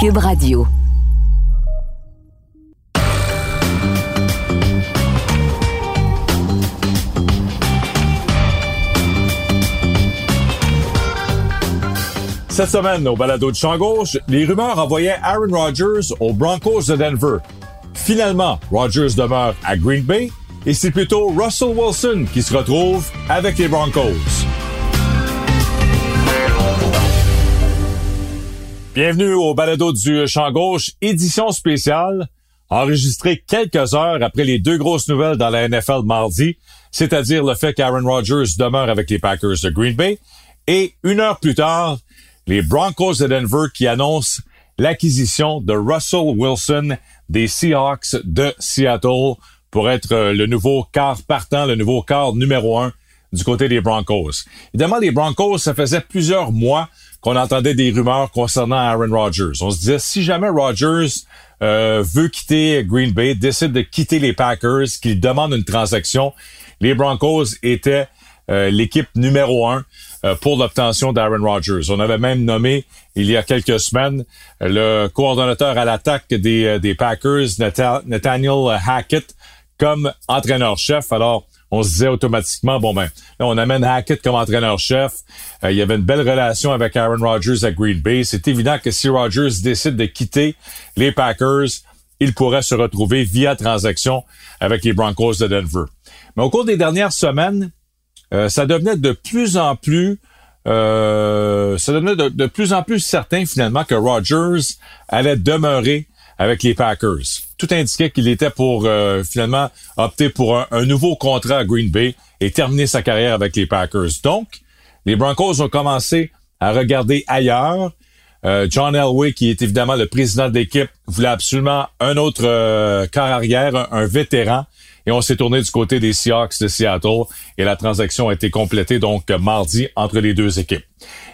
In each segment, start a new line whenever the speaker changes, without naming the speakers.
Cube Radio.
Cette semaine, au balado de champ gauche, les rumeurs envoyaient Aaron Rodgers aux Broncos de Denver. Finalement, Rodgers demeure à Green Bay et c'est plutôt Russell Wilson qui se retrouve avec les Broncos. Bienvenue au balado du champ gauche, édition spéciale, enregistrée quelques heures après les deux grosses nouvelles dans la NFL mardi, c'est-à-dire le fait qu'Aaron Rodgers demeure avec les Packers de Green Bay, et une heure plus tard, les Broncos de Denver qui annoncent l'acquisition de Russell Wilson des Seahawks de Seattle pour être euh, le nouveau quart partant, le nouveau quart numéro un du côté des Broncos. Évidemment, les Broncos, ça faisait plusieurs mois qu'on entendait des rumeurs concernant Aaron Rodgers. On se disait, si jamais Rodgers euh, veut quitter Green Bay, décide de quitter les Packers, qu'il demande une transaction, les Broncos étaient euh, l'équipe numéro un euh, pour l'obtention d'Aaron Rodgers. On avait même nommé il y a quelques semaines le coordonnateur à l'attaque des, des Packers, Nathaniel Hackett, comme entraîneur-chef. Alors, on se disait automatiquement, bon ben, là, on amène Hackett comme entraîneur-chef. il y avait une belle relation avec Aaron Rodgers à Green Bay. C'est évident que si Rodgers décide de quitter les Packers, il pourrait se retrouver via transaction avec les Broncos de Denver. Mais au cours des dernières semaines, euh, ça devenait de plus en plus euh, ça devenait de, plus en plus certain finalement que Rodgers allait demeurer avec les Packers. Tout indiquait qu'il était pour euh, finalement opter pour un, nouveau contrat à Green Bay et terminer sa carrière avec les Packers. Donc, les Broncos ont commencé à regarder ailleurs. John Elway, qui est évidemment le président de l'équipe, voulait absolument un autre quart arrière, un vétéran et on s'est tourné du côté des Seahawks de Seattle et la transaction a été complétée donc mardi entre les deux équipes.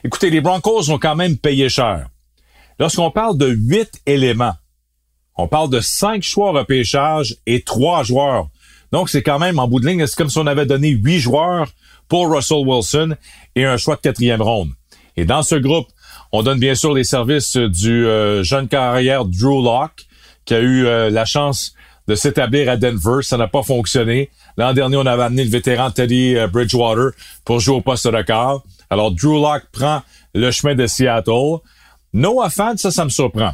Écoutez, les Broncos ont quand même payé cher. Lorsqu'on parle de huit éléments, on parle de cinq choix repêchage et trois joueurs. Donc, c'est quand même, en bout de ligne, c'est comme si on avait donné huit joueurs pour Russell Wilson et un choix de quatrième ronde. Et dans ce groupe, on donne bien sûr les services du euh, jeune carrière Drew Locke, qui a eu euh, la chance de s'établir à Denver. Ça n'a pas fonctionné. L'an dernier, on avait amené le vétéran Teddy euh, Bridgewater pour jouer au poste de quart. Alors, Drew Locke prend le chemin de Seattle. Noah Fant, ça, ça me surprend.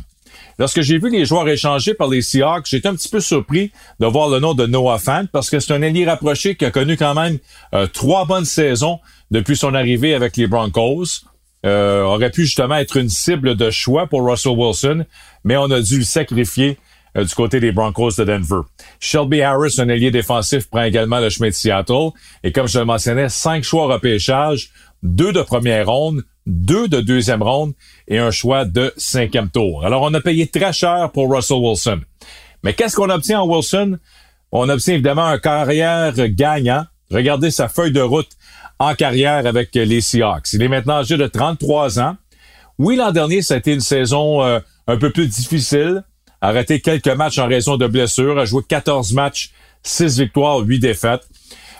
Lorsque j'ai vu les joueurs échangés par les Seahawks, j'étais un petit peu surpris de voir le nom de Noah Fant parce que c'est un allié rapproché qui a connu quand même euh, trois bonnes saisons depuis son arrivée avec les Broncos. Euh, aurait pu justement être une cible de choix pour Russell Wilson, mais on a dû le sacrifier euh, du côté des Broncos de Denver. Shelby Harris, un allié défensif, prend également le chemin de Seattle. Et comme je le mentionnais, cinq choix repêchage, deux de première ronde, deux de deuxième ronde et un choix de cinquième tour. Alors, on a payé très cher pour Russell Wilson. Mais qu'est-ce qu'on obtient en Wilson? On obtient évidemment un carrière gagnant. Regardez sa feuille de route en carrière avec les Seahawks. Il est maintenant âgé de 33 ans. Oui, l'an dernier, ça a été une saison euh, un peu plus difficile arrêté quelques matchs en raison de blessures, a joué 14 matchs, 6 victoires, 8 défaites.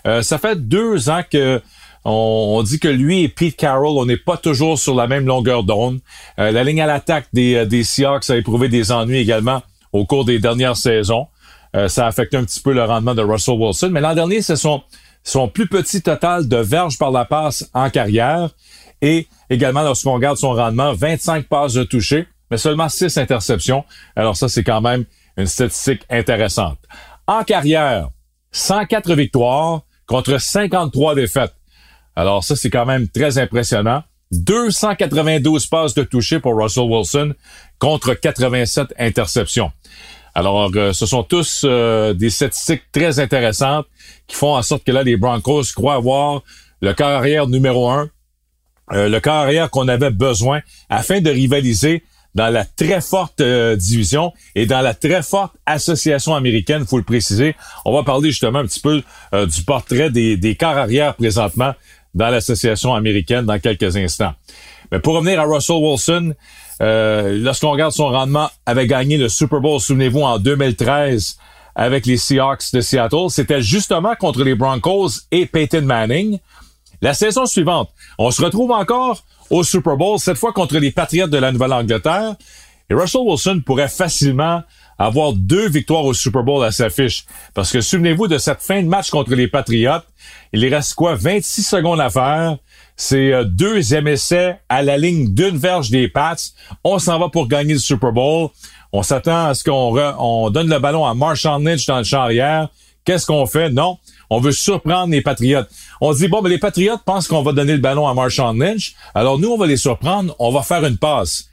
Euh, ça fait deux ans que on, dit que lui et Pete Carroll, on n'est pas toujours sur la même longueur d'onde. Euh, la ligne à l'attaque des, euh, des Seahawks a éprouvé des ennuis également au cours des dernières saisons. ça a affecté un petit peu le rendement de Russell Wilson. Mais l'an dernier, c'est son, son plus petit total de verges par la passe en carrière. Et également, lorsqu'on regarde son rendement, 25 passes de toucher mais seulement 6 interceptions. Alors ça, c'est quand même une statistique intéressante. En carrière, 104 victoires contre 53 défaites. Alors ça, c'est quand même très impressionnant. 292 passes de toucher pour Russell Wilson contre 87 interceptions. Alors, euh, ce sont tous euh, des statistiques très intéressantes qui font en sorte que là, les Broncos croient avoir le carrière numéro un, euh, le carrière qu'on avait besoin afin de rivaliser dans la très forte euh, division et dans la très forte association américaine, faut le préciser. On va parler justement un petit peu euh, du portrait des, des arrière présentement dans l'association américaine dans quelques instants. Mais pour revenir à Russell Wilson, euh, lorsqu'on regarde son rendement, avait gagné le Super Bowl, souvenez-vous, en 2013 avec les Seahawks de Seattle. C'était justement contre les Broncos et Peyton Manning. La saison suivante, on se retrouve encore au Super Bowl, cette fois contre les Patriots de la Nouvelle-Angleterre. Et Russell Wilson pourrait facilement avoir deux victoires au Super Bowl à sa fiche. Parce que souvenez-vous de cette fin de match contre les Patriots. Il reste quoi? 26 secondes à faire. C'est euh, deuxième essai à la ligne d'une verge des Pats. On s'en va pour gagner le Super Bowl. On s'attend à ce qu'on on donne le ballon à Marshall Lynch dans le champ arrière. Qu'est-ce qu'on fait? Non. On veut surprendre les Patriotes. On dit, bon, mais les Patriotes pensent qu'on va donner le ballon à Marshall Lynch. Alors nous, on va les surprendre. On va faire une passe.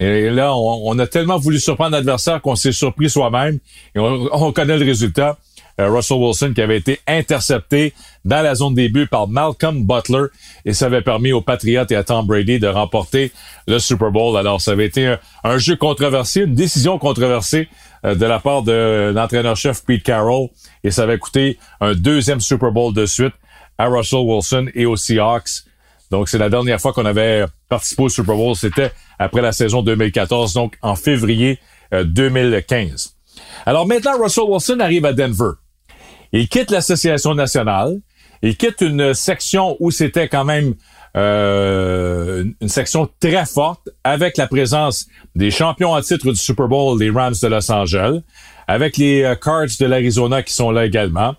Et là, on, a tellement voulu surprendre l'adversaire qu'on s'est surpris soi-même. Et on, connaît le résultat. Euh, Russell Wilson qui avait été intercepté dans la zone début par Malcolm Butler et ça avait permis aux Patriots et à Tom Brady de remporter le Super Bowl. Alors ça avait été un, jeu controversé, une décision controversée euh, de la part de l'entraîneur-chef Pete Carroll et ça avait coûté un deuxième Super Bowl de suite à Russell Wilson et aux Seahawks. Donc c'est la dernière fois qu'on avait participé au Super Bowl, c'était après la saison 2014, donc en février 2015. Euh, Alors maintenant, Russell Wilson arrive à Denver. Il quitte l'association nationale. Il quitte une section où c'était quand même euh, une section très forte avec la présence des champions en titre du Super Bowl, les Rams de Los Angeles, avec les euh, Cards de l'Arizona qui sont là également,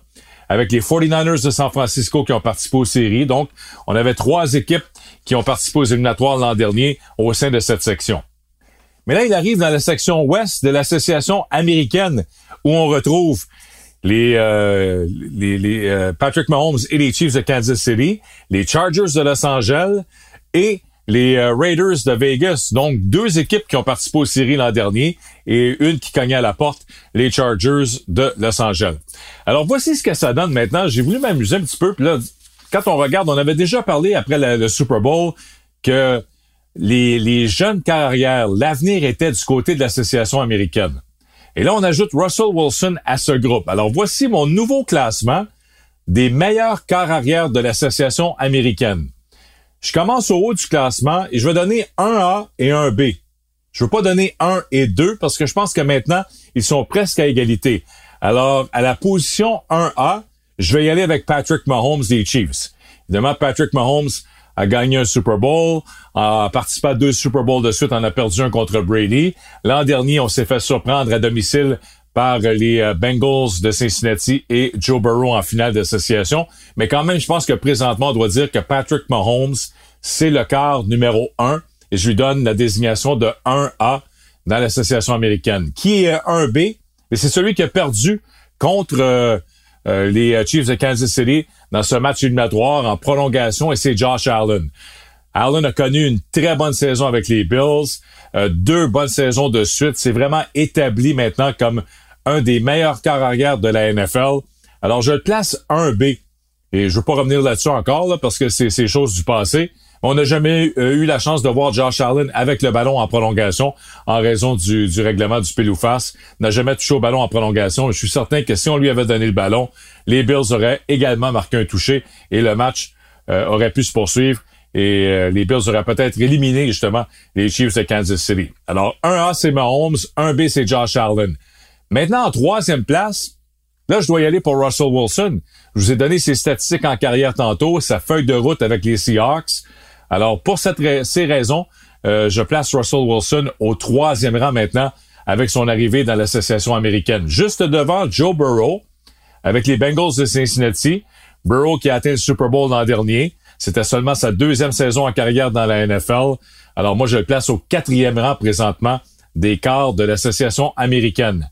avec les 49ers de San Francisco qui ont participé aux séries. Donc, on avait trois équipes qui ont participé aux éliminatoires l'an dernier au sein de cette section. Mais là, il arrive dans la section ouest de l'association américaine où on retrouve les, euh, euh, Patrick Mahomes et les Chiefs de Kansas City, les Chargers de Los Angeles et les euh, Raiders de Vegas. Donc, deux équipes qui ont participé aux séries l'an dernier et une qui cognait à la porte, les Chargers de Los Angeles. Alors, voici ce que ça donne maintenant. J'ai voulu m'amuser un petit peu. Puis là, quand on regarde, on avait déjà parlé après le Super Bowl que les, les jeunes carrières, l'avenir était du côté de l'association américaine. Et là, on ajoute Russell Wilson à ce groupe. Alors, voici mon nouveau classement des meilleurs arrière de l'association américaine. Je commence au haut du classement et je vais donner un A et un B. Je veux pas donner un et deux parce que je pense que maintenant, ils sont presque à égalité. Alors, à la position 1A, je vais y aller avec Patrick Mahomes des Chiefs. Évidemment, Patrick Mahomes a gagné un Super Bowl, a participé à deux Super Bowls de suite, en a perdu un contre Brady. L'an dernier, on s'est fait surprendre à domicile par les euh, Bengals de Cincinnati et Joe Burrow en finale d'association. Mais quand même, je pense que présentement, on doit dire que Patrick Mahomes, c'est le quart numéro un. Et je lui donne la désignation de 1A dans l'association américaine. Qui est 1B? Mais c'est celui qui a perdu contre euh, euh, les Chiefs de Kansas City dans ce match éliminatoire en prolongation et c'est Josh Allen. Allen a connu une très bonne saison avec les Bills, euh, deux bonnes saisons de suite. C'est vraiment établi maintenant comme un des meilleurs quarts arrière de la NFL. Alors je le place 1B. Et je veux pas revenir là-dessus encore là, parce que c'est ces choses du passé. On n'a jamais euh, eu la chance de voir Josh Allen avec le ballon en prolongation en raison du, règlement du pile ou. N'a jamais touché au ballon en prolongation. Je suis certain que si on lui avait donné le ballon, les Bills auraient également marqué un touché et le match euh, aurait pu se poursuivre et euh, les Bills auraient peut-être éliminé justement les Chiefs de Kansas City. Alors 1A c'est Mahomes, 1B c'est Josh Allen. Maintenant en troisième place, Là, je dois y aller pour Russell Wilson. Je vous ai donné ses statistiques en carrière tantôt, sa feuille de route avec les Seahawks. Alors, pour cette ces raisons, euh, je place Russell Wilson au troisième rang maintenant avec son arrivée dans l'association américaine. Juste devant Joe Burrow avec les Bengals de Cincinnati. Burrow qui a atteint le Super Bowl l'an dernier. C'était seulement sa deuxième saison en carrière dans la NFL. Alors moi, je le place au quatrième rang présentement des quarts de l'association américaine.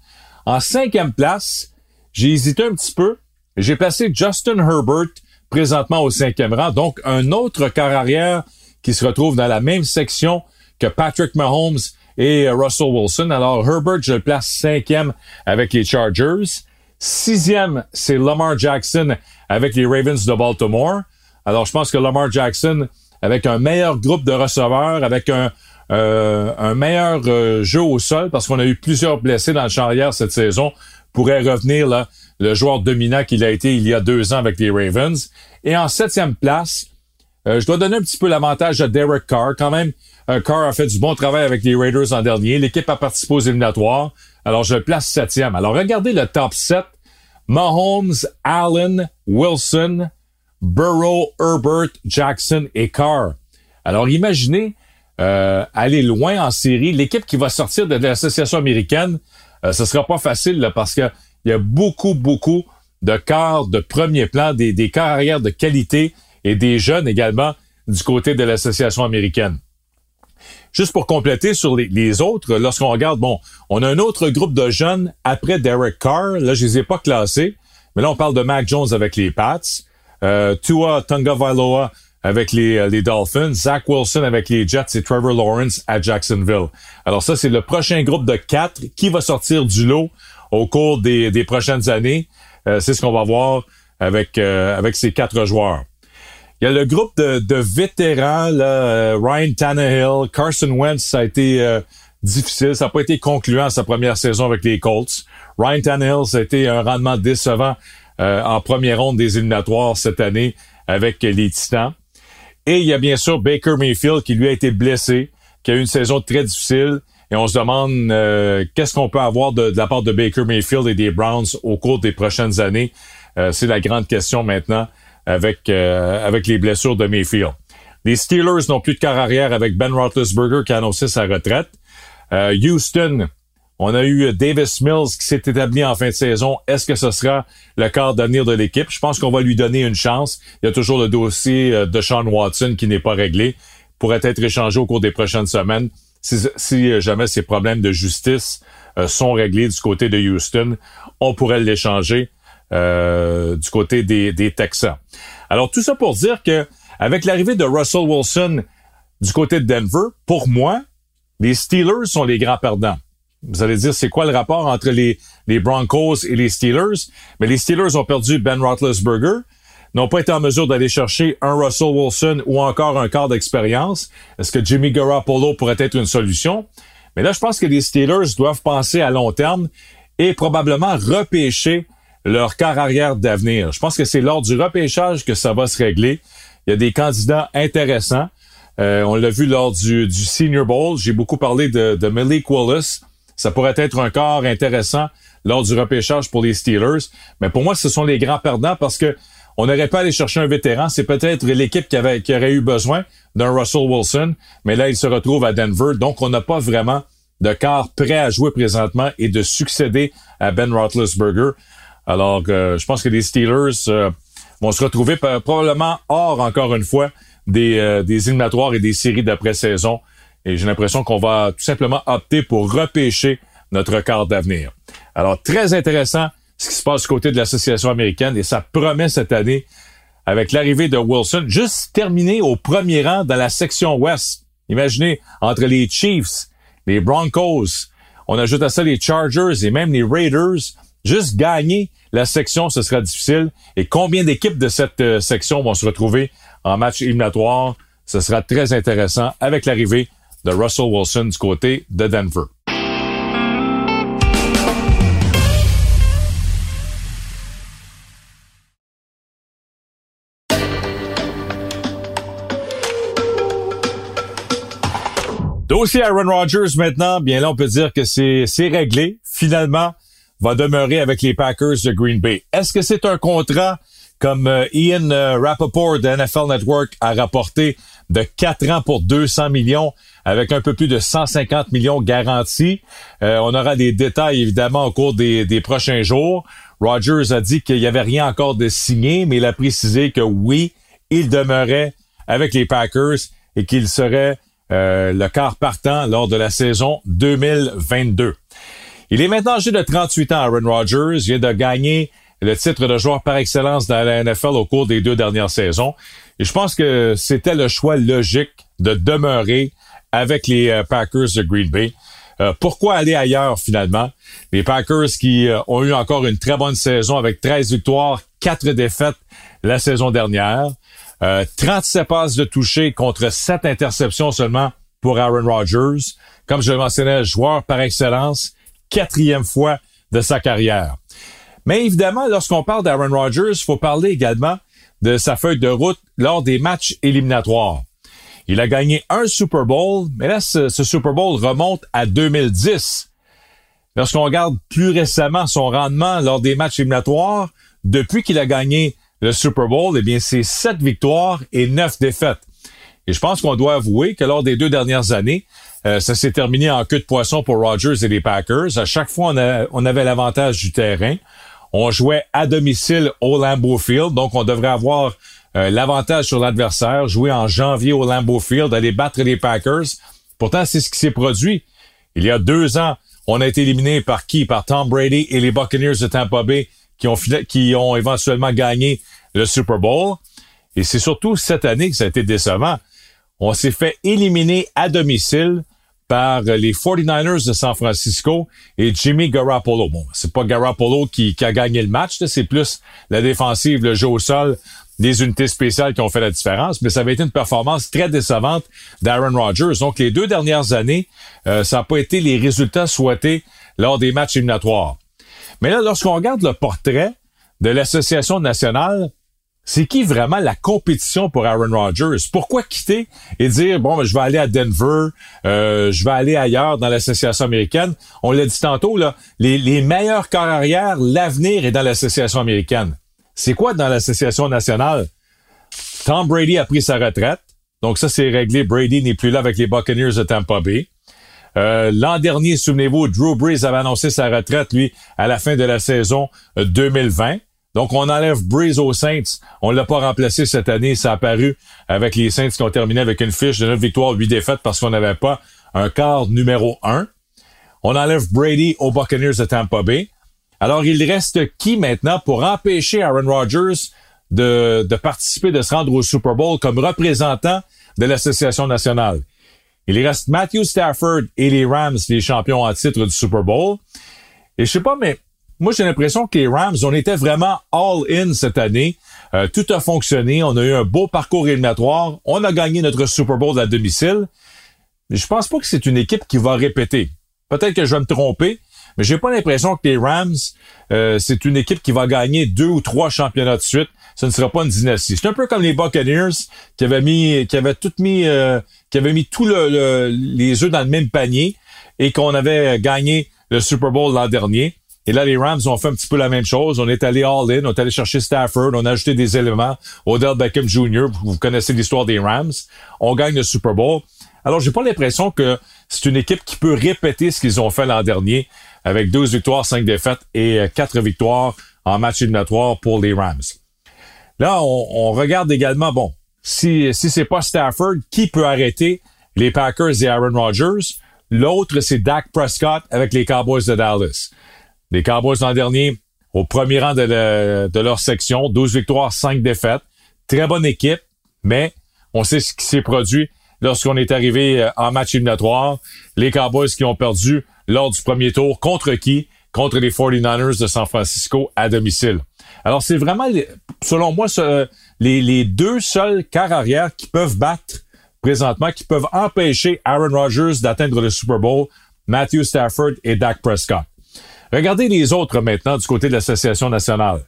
En cinquième place, j'ai hésité un petit peu. J'ai placé Justin Herbert présentement au cinquième rang. Donc, un autre quart arrière qui se retrouve dans la même section que Patrick Mahomes et Russell Wilson. Alors, Herbert, je le place cinquième avec les Chargers. Sixième, c'est Lamar Jackson avec les Ravens de Baltimore. Alors, je pense que Lamar Jackson, avec un meilleur groupe de receveurs, avec un, un meilleur euh, jeu au sol, parce qu'on a eu plusieurs blessés dans le champ arrière cette saison, pourrait revenir le joueur dominant qu'il a été il y a deux ans avec les Ravens. Et en septième place, euh, je dois donner un petit peu l'avantage à Derek Carr quand même. Euh, Carr a fait du bon travail avec les Raiders en dernier. L'équipe a participé aux éliminatoires. Alors, je place septième. Alors, regardez le top 7. Mahomes, Allen, Wilson, Burrow, Herbert, Jackson et Carr. Alors, imaginez euh, aller loin en série. L'équipe qui va sortir de l'association américaine, euh, ce sera pas facile parce que il y a beaucoup, beaucoup de quarts de premier plan, des, des arrière de qualité et des jeunes également du côté de l'association américaine. Juste pour compléter sur les, autres, lorsqu'on regarde, bon, on a un autre groupe de jeunes après Derek Carr. Là, je les ai pas classés, mais là, on parle de Mac Jones avec les Pats, euh, Tua Vailoa avec les, euh, les Dolphins, Zach Wilson avec les Jets et Trevor Lawrence à Jacksonville. Alors ça, c'est le prochain groupe de quatre qui va sortir du lot au cours des, des prochaines années. Euh, c'est ce qu'on va voir avec, euh, avec ces quatre joueurs. Il y a le groupe de, de vétérans, là, Ryan Tannehill, Carson Wentz, ça a été difficile. Ça n'a pas été concluant sa première saison avec les Colts. Ryan Tannehill, ça a été un rendement décevant en première ronde des éliminatoires cette année avec les Titans. Et il y a bien sûr Baker Mayfield qui lui a été blessé, qui a eu une saison très difficile. Et on se demande euh, qu'est-ce qu'on peut avoir de, la part de Baker Mayfield et des Browns au cours des prochaines années? Euh, c'est la grande question maintenant avec, euh, avec les blessures de Mayfield. Les Steelers n'ont plus de quart arrière avec Ben Roethlisberger qui a annoncé sa retraite. Houston on a eu Davis Mills qui s'est établi en fin de saison. Est-ce que ce sera le quart d'avenir de l'équipe? Je pense qu'on va lui donner une chance. Il y a toujours le dossier euh, de Sean Watson qui n'est pas réglé. Pourrait être échangé au cours des prochaines semaines. Si, euh, jamais ces problèmes de justice euh, sont réglés du côté de Houston, on pourrait l'échanger du côté des, des Texans. Alors tout ça pour dire que avec l'arrivée de Russell Wilson du côté de Denver, pour moi, les Steelers sont les grands perdants. Vous allez dire, c'est quoi le rapport entre les, les Broncos et les Steelers? Mais les Steelers ont perdu Ben Roethlisberger, n'ont pas été en mesure d'aller chercher un Russell Wilson ou encore un quart d'expérience. Est-ce que Jimmy Garoppolo pourrait être une solution? Mais là, je pense que les Steelers doivent penser à long terme et probablement repêcher leur quart arrière d'avenir. Je pense que c'est lors du repêchage que ça va se régler. Il y a des candidats intéressants. Euh, on l'a vu lors du, du Senior Bowl. J'ai beaucoup parlé de, de Malik Wallace ça pourrait être un corps intéressant lors du repêchage pour les Steelers. Mais pour moi, ce sont les grands perdants parce que on n'aurait pas allé chercher un vétéran. C'est peut-être l'équipe qui, avait, qui aurait eu besoin d'un Russell Wilson. Mais là, il se retrouve à Denver. Donc, on n'a pas vraiment de quart prêt à jouer présentement et de succéder à Ben Roethlisberger. Alors, euh, je pense que les Steelers euh, vont se retrouver probablement hors, encore une fois, des, euh, des éliminatoires et des séries d'après-saison et j'ai l'impression qu'on va tout simplement opter pour repêcher notre quart d'avenir. Alors, très intéressant ce qui se passe du côté de l'association américaine et ça promet cette année avec l'arrivée de Wilson, juste terminé au premier rang dans la section ouest. Imaginez, entre les Chiefs, les Broncos, on ajoute à ça les Chargers et même les Raiders, juste gagner la section, ce sera difficile. Et combien d'équipes de cette euh, section vont se retrouver en match éliminatoire? Ce sera très intéressant avec l'arrivée de Russell Wilson du côté de Denver. Dossier Aaron Rodgers maintenant, bien là on peut dire que c'est réglé. Finalement, va demeurer avec les Packers de Green Bay. Est-ce que c'est un contrat comme euh, Ian euh, Rappaport de NFL Network a rapporté de 4 ans pour 200 millions avec un peu plus de 150 millions garantis. Euh, on aura des détails évidemment au cours des, prochains jours. Rogers a dit qu'il n'y avait rien encore de signé, mais il a précisé que oui, il demeurait avec les Packers et qu'il serait le quart partant lors de la saison 2022. Il est maintenant âgé de 38 ans, Aaron Rodgers. vient de gagner le titre de joueur par excellence dans la NFL au cours des deux dernières saisons. Et je pense que c'était le choix logique de demeurer avec les euh, Packers de Green Bay. Euh, pourquoi aller ailleurs finalement? Les Packers qui euh, ont eu encore une très bonne saison avec 13 victoires, 4 défaites la saison dernière. 37 passes de toucher contre 7 interceptions seulement pour Aaron Rodgers. Comme je le mentionnais, joueur par excellence, quatrième fois de sa carrière. Mais évidemment, lorsqu'on parle d'Aaron Rodgers, il faut parler également de sa feuille de route lors des matchs éliminatoires. Il a gagné un Super Bowl, mais là, ce, Super Bowl remonte à 2010. Lorsqu'on regarde plus récemment son rendement lors des matchs éliminatoires, depuis qu'il a gagné le Super Bowl, eh bien, c'est sept victoires et neuf défaites. Et je pense qu'on doit avouer que lors des deux dernières années, euh, ça s'est terminé en queue de poisson pour Rogers et les Packers. À chaque fois, on avait l'avantage du terrain. On jouait à domicile au Lambeau Field, donc on devrait avoir euh, l'avantage sur l'adversaire, jouer en janvier au Lambeau Field, aller battre les Packers. Pourtant, c'est ce qui s'est produit. Il y a deux ans, on a été éliminé par qui? Par Tom Brady et les Buccaneers de Tampa Bay qui ont, qui ont éventuellement gagné le Super Bowl. Et c'est surtout cette année que ça a été décevant. On s'est fait éliminer à domicile par les 49ers de San Francisco et Jimmy Garoppolo. Bon, c'est pas Garoppolo qui, a gagné le match, c'est plus la défensive, le jeu au sol, des unités spéciales qui ont fait la différence, mais ça avait été une performance très décevante d'Aaron Rodgers. Donc, les deux dernières années, euh, ça n'a pas été les résultats souhaités lors des matchs éliminatoires. Mais là, lorsqu'on regarde le portrait de l'Association nationale, c'est qui vraiment la compétition pour Aaron Rodgers? Pourquoi quitter et dire, bon, ben, je vais aller à Denver, euh, je vais aller ailleurs dans l'association américaine? On l'a dit tantôt, là, les, les meilleurs corps arrière, l'avenir est dans l'association américaine. C'est quoi dans l'association nationale? Tom Brady a pris sa retraite. Donc ça, c'est réglé. Brady n'est plus là avec les Buccaneers de Tampa Bay. Euh, L'an dernier, souvenez-vous, Drew Brees avait annoncé sa retraite, lui, à la fin de la saison 2020. Donc, on enlève Breeze aux Saints. On l'a pas remplacé cette année. Ça a apparu avec les Saints qui ont terminé avec une fiche de 9 victoires, 8 défaites parce qu'on n'avait pas un quart numéro 1. On enlève Brady aux Buccaneers de Tampa Bay. Alors, il reste qui maintenant pour empêcher Aaron Rodgers de, de participer, de se rendre au Super Bowl comme représentant de l'Association nationale? Il reste Matthew Stafford et les Rams, les champions en titre du Super Bowl. Et je sais pas, mais moi, j'ai l'impression que les Rams, on était vraiment all-in cette année. Euh, tout a fonctionné. On a eu un beau parcours éliminatoire. On a gagné notre Super Bowl à domicile. Mais je pense pas que c'est une équipe qui va répéter. Peut-être que je vais me tromper, mais j'ai pas l'impression que les Rams, euh, c'est une équipe qui va gagner deux ou trois championnats de suite. Ce ne sera pas une dynastie. C'est un peu comme les Buccaneers qui avaient mis, qui avaient tout mis, euh, qui avaient mis tous le, les œufs dans le même panier et qu'on avait gagné le Super Bowl l'an dernier. Et là, les Rams ont fait un petit peu la même chose. On est allé all-in, on est allé chercher Stafford, on a ajouté des éléments. Odell Beckham Jr., vous connaissez l'histoire des Rams. On gagne le Super Bowl. Alors, j'ai pas l'impression que c'est une équipe qui peut répéter ce qu'ils ont fait l'an dernier avec 12 victoires, 5 défaites et 4 euh, victoires en match éliminatoire pour les Rams. Là, on, regarde également, bon, si, si c'est pas Stafford, qui peut arrêter les Packers et Aaron Rodgers? L'autre, c'est Dak Prescott avec les Cowboys de Dallas. Les Cowboys l'an dernier, au premier rang de, leur section, 12 victoires, 5 défaites. Très bonne équipe, mais on sait ce qui s'est produit lorsqu'on est arrivé euh, en match éliminatoire. Les Cowboys qui ont perdu lors du premier tour. Contre qui? Contre les 49ers de San Francisco à domicile. Alors, c'est vraiment, selon moi, les, les deux seuls quarts arrière qui peuvent battre présentement, qui peuvent empêcher Aaron Rodgers d'atteindre le Super Bowl, Matthew Stafford et Dak Prescott. Regardez les autres maintenant du côté de l'Association nationale.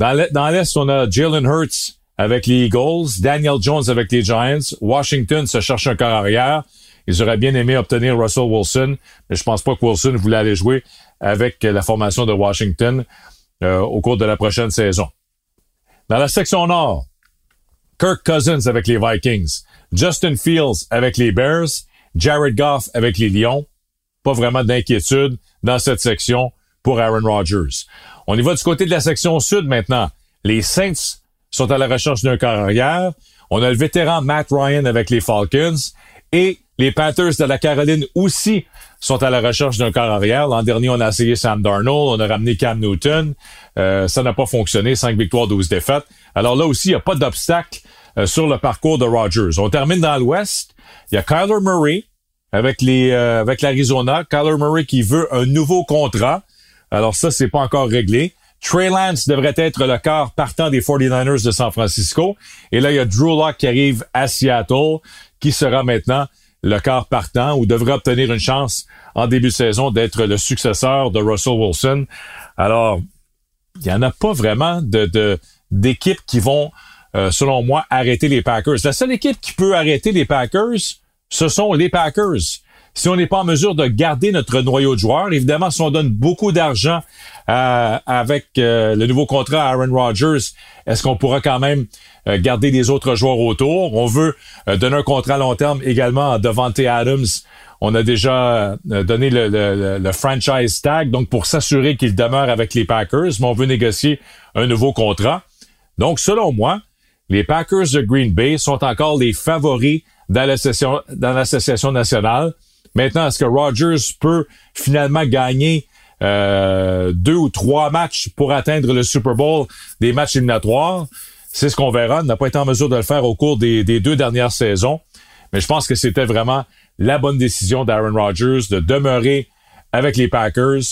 Dans l'Est, on a Jalen Hurts avec les Eagles, Daniel Jones avec les Giants, Washington se cherche un corps arrière. Ils auraient bien aimé obtenir Russell Wilson, mais je pense pas que Wilson voulait aller jouer avec la formation de Washington euh, au cours de la prochaine saison. Dans la section nord, Kirk Cousins avec les Vikings, Justin Fields avec les Bears, Jared Goff avec les Lions. Pas vraiment d'inquiétude dans cette section pour Aaron Rodgers. On y va du côté de la section sud maintenant. Les Saints sont à la recherche d'un carrière. On a le vétéran Matt Ryan avec les Falcons et les Panthers de la Caroline aussi sont à la recherche d'un corps arrière. L'an dernier, on a essayé Sam Darnold, on a ramené Cam Newton. Euh, ça n'a pas fonctionné. 5 victoires, 12 défaites. Alors là aussi, il n'y a pas d'obstacle euh, sur le parcours de Rodgers. On termine dans l'Ouest. Il y a Kyler Murray avec les euh, avec l'Arizona. Kyler Murray qui veut un nouveau contrat. Alors ça, c'est pas encore réglé. Trey Lance devrait être le quart partant des 49ers de San Francisco. Et là, il y a Drew Locke qui arrive à Seattle, qui sera maintenant le quart partant ou devrait obtenir une chance en début de saison d'être le successeur de Russell Wilson. Alors, il n'y en a pas vraiment de d'équipes qui vont, euh, selon moi, arrêter les Packers. La seule équipe qui peut arrêter les Packers, ce sont les Packers. si on n'est pas en mesure de garder notre noyau de joueurs, évidemment, si on donne beaucoup d'argent euh, avec euh, le nouveau contrat à Aaron Rodgers, est-ce qu'on pourra quand même euh, garder les autres joueurs autour? On veut donner un contrat à long terme également à Devante Adams. On a déjà donné le, le, franchise tag, donc pour s'assurer qu'il demeure avec les Packers, mais on veut négocier un nouveau contrat. Donc, selon moi, les Packers de Green Bay sont encore les favoris dans l'association nationale. Maintenant, est-ce que Rodgers peut finalement gagner euh, deux ou trois matchs pour atteindre le Super Bowl des matchs éliminatoires? C'est ce qu'on verra. N'a pas été en mesure de le faire au cours des, deux dernières saisons. Mais je pense que c'était vraiment la bonne décision d'Aaron Rodgers de demeurer avec les Packers.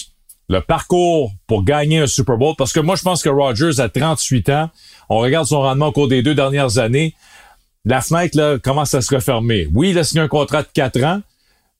Le parcours pour gagner un Super Bowl, parce que moi, je pense que Rodgers a 38 ans. On regarde son rendement au cours des deux dernières années. La fenêtre là, commence à se refermer. Oui, il a signé un contrat de quatre ans,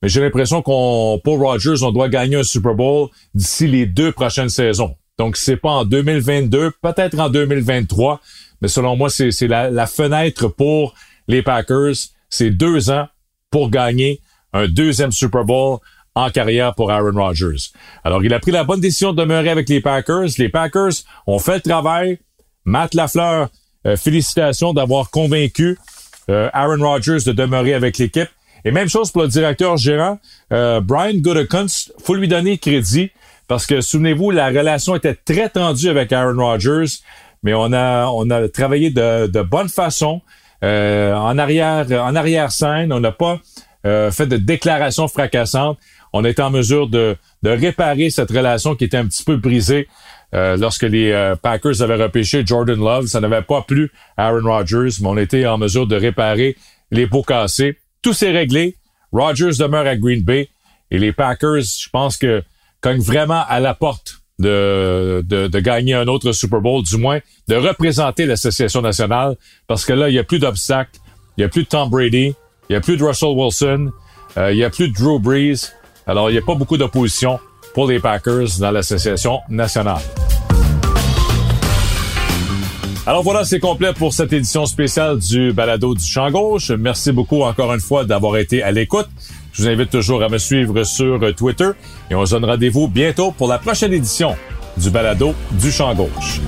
mais j'ai l'impression qu'on, pour Rodgers, on doit gagner un Super Bowl d'ici les deux prochaines saisons. Donc, c'est pas en 2022, peut-être en 2023, mais selon moi, c'est la, la fenêtre pour les Packers. C'est deux ans pour gagner un deuxième Super Bowl en carrière pour Aaron Rodgers. Alors, il a pris la bonne décision de demeurer avec les Packers. Les Packers ont fait le travail. Matt Lafleur, euh, félicitations d'avoir convaincu euh, Aaron Rodgers de demeurer avec l'équipe. Et même chose pour le directeur gérant, euh, Brian Gutekunst, faut lui donner crédit parce que souvenez-vous, la relation était très tendue avec Aaron Rodgers, mais on a on a travaillé de, de bonne façon euh, en arrière en arrière scène. On n'a pas euh, fait de déclarations fracassantes. On est en mesure de, réparer cette relation qui était un petit peu brisée euh, lorsque les Packers avaient repêché Jordan Love. Ça n'avait pas plu Aaron Rodgers, mais on était en mesure de réparer les pots cassés. Tout s'est réglé. Rodgers demeure à Green Bay et les Packers, je pense que cognent vraiment à la porte de, gagner un autre Super Bowl, du moins de représenter l'association nationale, parce que là, il n'y a plus d'obstacles, il n'y a plus de Tom Brady, il n'y a plus de Russell Wilson, euh, il n'y a plus de Drew Brees. Alors, il n'y a pas beaucoup d'opposition pour les Packers dans l'association nationale. Alors voilà, c'est complet pour cette édition spéciale du Balado du Champ Gauche. Merci beaucoup encore une fois d'avoir été à l'écoute. Je vous invite toujours à me suivre sur Twitter et on se donne rendez-vous bientôt pour la prochaine édition du Balado du Champ Gauche.